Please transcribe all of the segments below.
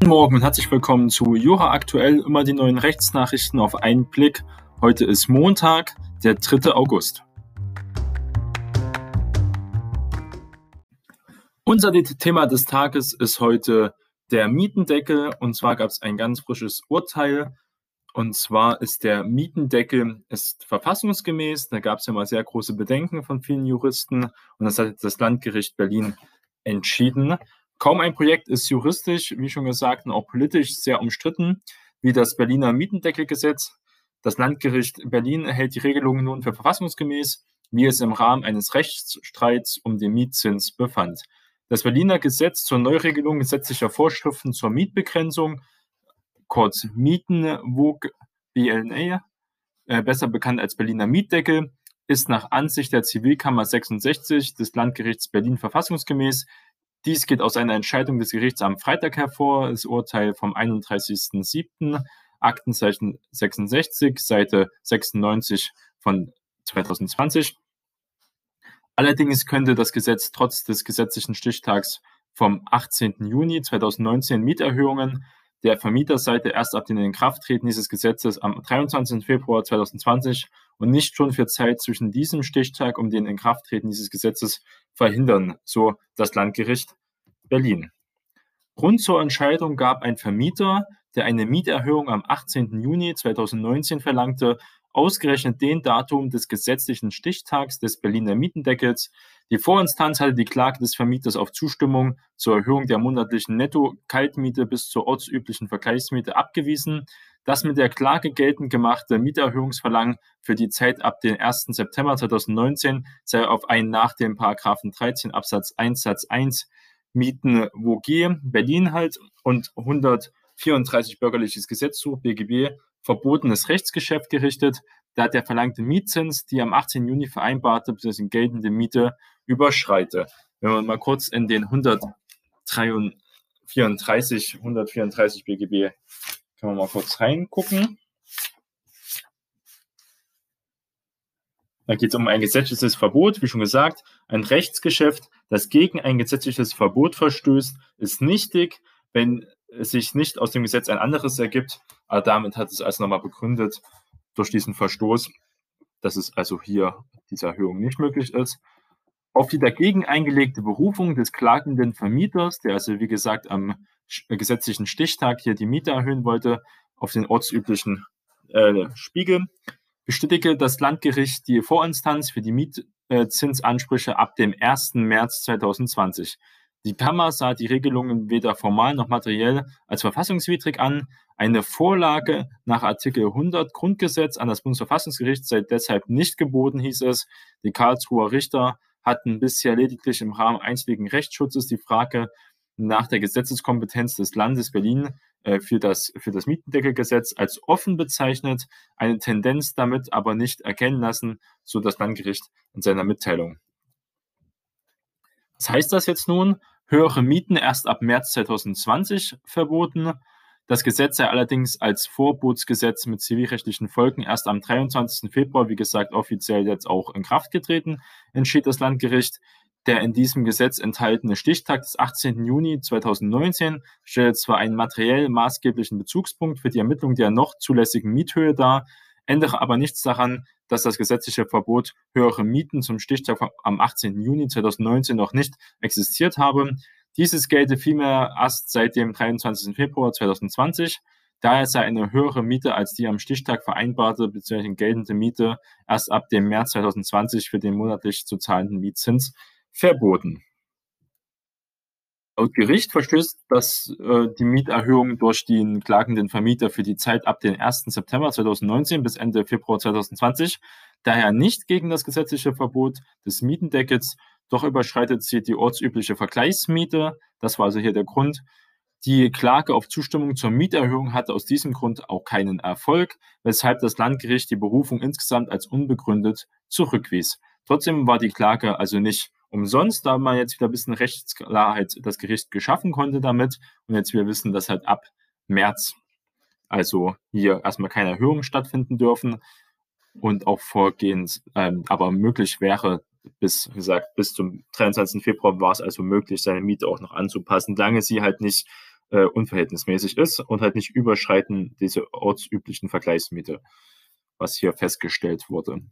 Guten Morgen und herzlich willkommen zu Jura Aktuell, immer die neuen Rechtsnachrichten auf einen Blick. Heute ist Montag, der 3. August. Unser Thema des Tages ist heute der Mietendeckel und zwar gab es ein ganz frisches Urteil und zwar ist der Mietendeckel ist verfassungsgemäß. Da gab es ja mal sehr große Bedenken von vielen Juristen und das hat das Landgericht Berlin entschieden. Kaum ein Projekt ist juristisch, wie schon gesagt, und auch politisch sehr umstritten, wie das Berliner Mietendeckelgesetz. Das Landgericht Berlin hält die Regelungen nun für verfassungsgemäß, wie es im Rahmen eines Rechtsstreits um den Mietzins befand. Das Berliner Gesetz zur Neuregelung gesetzlicher Vorschriften zur Mietbegrenzung, kurz Mietenwog BLNA, äh, besser bekannt als Berliner Mietdeckel, ist nach Ansicht der Zivilkammer 66 des Landgerichts Berlin verfassungsgemäß. Dies geht aus einer Entscheidung des Gerichts am Freitag hervor, das Urteil vom 31.07., Aktenzeichen 66, Seite 96 von 2020. Allerdings könnte das Gesetz trotz des gesetzlichen Stichtags vom 18. Juni 2019 Mieterhöhungen der Vermieterseite erst ab dem Inkrafttreten dieses Gesetzes am 23. Februar 2020 und nicht schon für Zeit zwischen diesem Stichtag und dem Inkrafttreten dieses Gesetzes verhindern, so das Landgericht Berlin. Grund zur Entscheidung gab ein Vermieter, der eine Mieterhöhung am 18. Juni 2019 verlangte, ausgerechnet den Datum des gesetzlichen Stichtags des Berliner Mietendeckels. Die Vorinstanz hatte die Klage des Vermieters auf Zustimmung zur Erhöhung der monatlichen Netto-Kaltmiete bis zur ortsüblichen Vergleichsmiete abgewiesen. Das mit der Klage geltend gemachte Mieterhöhungsverlangen für die Zeit ab dem 1. September 2019 sei auf ein nach dem Paragraphen 13 Absatz 1 Satz 1 Mieten WOG Berlin halt und 134 bürgerliches Gesetzbuch BGB verbotenes Rechtsgeschäft gerichtet, da der verlangte Mietzins die am 18. Juni vereinbarte bzw. geltende Miete überschreite. Wenn man mal kurz in den 134, 134 BGB können wir mal kurz reingucken. Da geht es um ein gesetzliches Verbot, wie schon gesagt. Ein Rechtsgeschäft, das gegen ein gesetzliches Verbot verstößt, ist nichtig, wenn es sich nicht aus dem Gesetz ein anderes ergibt. Aber damit hat es also nochmal begründet, durch diesen Verstoß, dass es also hier diese Erhöhung nicht möglich ist. Auf die dagegen eingelegte Berufung des klagenden Vermieters, der also wie gesagt am gesetzlichen Stichtag hier die Miete erhöhen wollte, auf den ortsüblichen äh, Spiegel, bestätigte das Landgericht die Vorinstanz für die Mietzinsansprüche ab dem 1. März 2020. Die Kammer sah die Regelungen weder formal noch materiell als verfassungswidrig an. Eine Vorlage nach Artikel 100 Grundgesetz an das Bundesverfassungsgericht sei deshalb nicht geboten, hieß es. Die Karlsruher Richter hatten bisher lediglich im Rahmen einschlägigen Rechtsschutzes die Frage nach der Gesetzeskompetenz des Landes Berlin äh, für, das, für das Mietendeckelgesetz als offen bezeichnet, eine Tendenz damit aber nicht erkennen lassen, so das Landgericht in seiner Mitteilung. Was heißt das jetzt nun? Höhere Mieten erst ab März 2020 verboten. Das Gesetz sei allerdings als Vorbotsgesetz mit zivilrechtlichen Folgen erst am 23. Februar, wie gesagt, offiziell jetzt auch in Kraft getreten, entschied das Landgericht. Der in diesem Gesetz enthaltene Stichtag des 18. Juni 2019 stellt zwar einen materiell maßgeblichen Bezugspunkt für die Ermittlung der noch zulässigen Miethöhe dar, ändere aber nichts daran, dass das gesetzliche Verbot höhere Mieten zum Stichtag am 18. Juni 2019 noch nicht existiert habe. Dieses gelte vielmehr erst seit dem 23. Februar 2020. Daher sei eine höhere Miete als die am Stichtag vereinbarte bzw. geltende Miete erst ab dem März 2020 für den monatlich zu zahlenden Mietzins verboten. Laut Gericht verstößt das, äh, die Mieterhöhung durch den klagenden Vermieter für die Zeit ab dem 1. September 2019 bis Ende Februar 2020 daher nicht gegen das gesetzliche Verbot des Mietendeckels, doch überschreitet sie die ortsübliche Vergleichsmiete. Das war also hier der Grund. Die Klage auf Zustimmung zur Mieterhöhung hatte aus diesem Grund auch keinen Erfolg, weshalb das Landgericht die Berufung insgesamt als unbegründet zurückwies. Trotzdem war die Klage also nicht umsonst, da man jetzt wieder ein bisschen Rechtsklarheit das Gericht geschaffen konnte damit. Und jetzt wir wissen, dass halt ab März also hier erstmal keine Erhöhungen stattfinden dürfen und auch vorgehend, ähm, aber möglich wäre, bis wie gesagt, bis zum 23. Februar war es also möglich, seine Miete auch noch anzupassen, lange sie halt nicht äh, unverhältnismäßig ist und halt nicht überschreiten diese ortsüblichen Vergleichsmiete, was hier festgestellt wurde.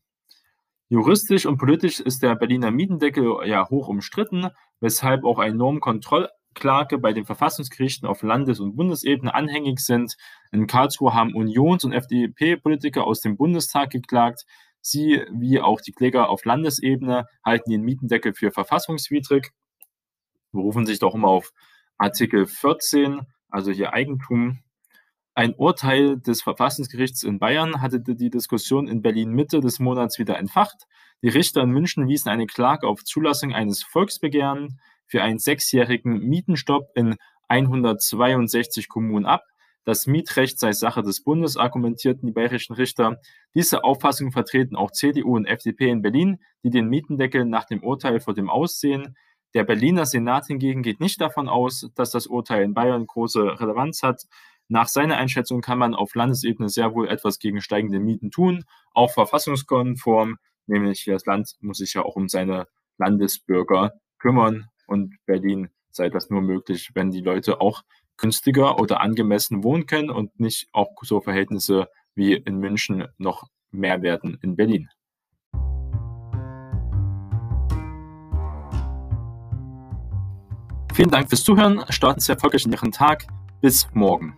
Juristisch und politisch ist der Berliner Mietendeckel ja hoch umstritten, weshalb auch eine Normkontrollklage bei den Verfassungsgerichten auf Landes- und Bundesebene anhängig sind. In Karlsruhe haben Unions- und FDP-Politiker aus dem Bundestag geklagt. Sie, wie auch die Kläger auf Landesebene, halten den Mietendeckel für verfassungswidrig, berufen sich doch immer auf Artikel 14, also hier Eigentum. Ein Urteil des Verfassungsgerichts in Bayern hatte die Diskussion in Berlin Mitte des Monats wieder entfacht. Die Richter in München wiesen eine Klage auf Zulassung eines Volksbegehren für einen sechsjährigen Mietenstopp in 162 Kommunen ab. Das Mietrecht sei Sache des Bundes, argumentierten die bayerischen Richter. Diese Auffassung vertreten auch CDU und FDP in Berlin, die den Mietendeckel nach dem Urteil vor dem Aussehen. Der Berliner Senat hingegen geht nicht davon aus, dass das Urteil in Bayern große Relevanz hat. Nach seiner Einschätzung kann man auf Landesebene sehr wohl etwas gegen steigende Mieten tun, auch verfassungskonform, nämlich das Land muss sich ja auch um seine Landesbürger kümmern und Berlin sei das nur möglich, wenn die Leute auch günstiger oder angemessen wohnen können und nicht auch so Verhältnisse wie in München noch mehr werden in Berlin. Vielen Dank fürs Zuhören. Starten Sie erfolgreich in Ihren Tag. Bis morgen.